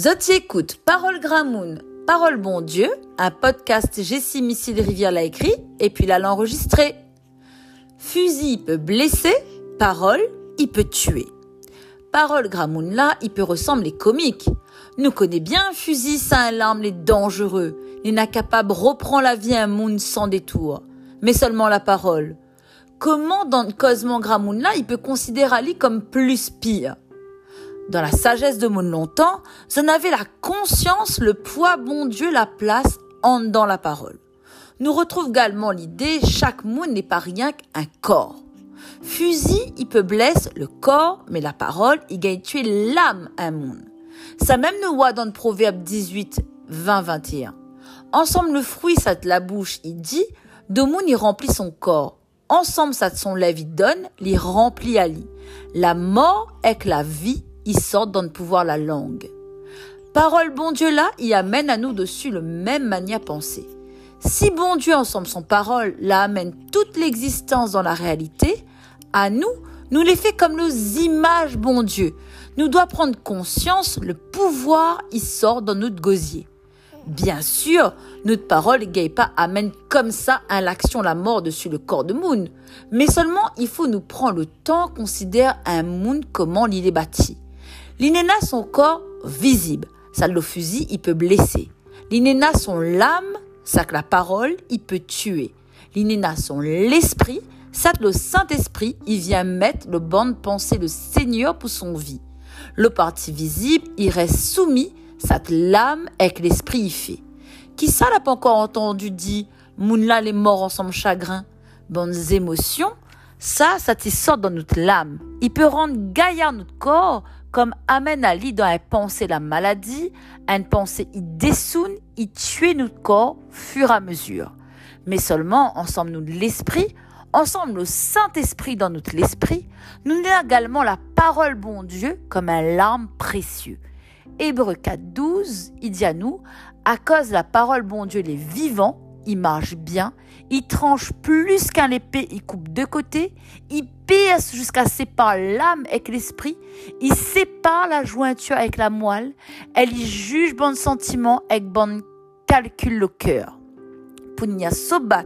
Zoti écoute Parole Gramoun, Parole Bon Dieu, un podcast Jessie Missile Rivière l'a écrit et puis l'a enregistré. Fusil peut blesser, parole, il peut tuer. Parole Gramoun là, il peut ressembler comique. Nous connaît bien fusil, ça un larme, les dangereux. L'incapable reprend la vie un monde sans détour. Mais seulement la parole. Comment dans Cosmo Gramoun là, il peut considérer Ali comme plus pire? Dans la sagesse de mon longtemps, j'en avais la conscience, le poids, bon Dieu, la place en dans la parole. Nous retrouve également l'idée, chaque mot n'est pas rien qu'un corps. Fusil, il peut blesser le corps, mais la parole, il gagne tuer l'âme un monde. Ça même nous voit dans le proverbe 18, 20, 21. Ensemble, le fruit, ça te la bouche, il dit, de monde, il remplit son corps. Ensemble, ça te son lève, il donne, il remplit à lit. La mort est que la vie, ils sortent dans le pouvoir la langue. Parole bon Dieu là, il amène à nous dessus le même manière penser. Si bon Dieu ensemble son parole la amène toute l'existence dans la réalité, à nous, nous les fait comme nos images bon Dieu. Nous doit prendre conscience le pouvoir il sort dans notre gosier. Bien sûr, notre parole ne pas amène comme ça à l'action la mort dessus le corps de Moon. Mais seulement il faut nous prendre le temps considérer un Moon comment il est bâti. L'inéna son corps visible, ça le fusil, il peut blesser. L'inéna son l'âme, ça que la parole, il peut tuer. L'inéna son l'esprit, ça que le Saint-Esprit, il vient mettre le banc de pensée le Seigneur pour son vie. Le parti visible, il reste soumis, ça que l'âme que l'esprit y fait. Qui ça l'a pas encore entendu dit, Mounla les morts ensemble chagrin, bonnes émotions, ça, ça te sort dans notre âme. Il peut rendre gaillard notre corps, comme amène Ali dans une pensée la maladie, une pensée il dessoune, il tue notre corps fur à mesure. Mais seulement ensemble nous l'esprit, ensemble le Saint-Esprit dans notre l'esprit, nous avons également la parole bon Dieu comme un larme précieux. Hébreu 4, 12, il dit à nous, à cause de la parole bon Dieu, les vivants, il marche bien, il tranche plus qu'un épée, il coupe de côté, il pierce jusqu'à séparer l'âme avec l'esprit, il sépare la jointure avec la moelle, elle y juge bon sentiment avec bon calcul le cœur. Pour n'y sobat,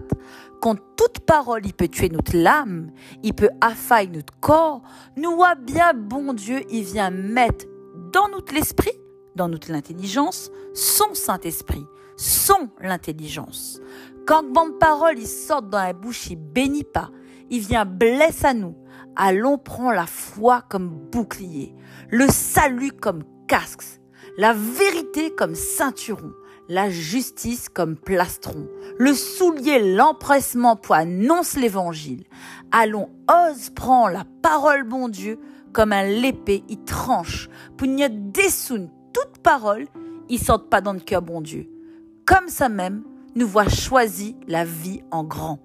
quand toute parole, il peut tuer notre l'âme, il peut affailler notre corps, nous voit bien bon Dieu, il vient mettre dans notre l'esprit, dans notre l'intelligence, son Saint-Esprit sont l'intelligence. Quand bonne parole il sort dans la bouche, il bénit pas, il vient blesse à nous. Allons prendre la foi comme bouclier, le salut comme casque, la vérité comme ceinturon, la justice comme plastron, le soulier, l'empressement pour annoncer l'évangile. Allons, ose prendre la parole bon Dieu comme un l'épée, il tranche, pour n'y dessoun toute parole, il sorte pas dans le cœur bon Dieu comme ça même, nous voit choisi la vie en grand.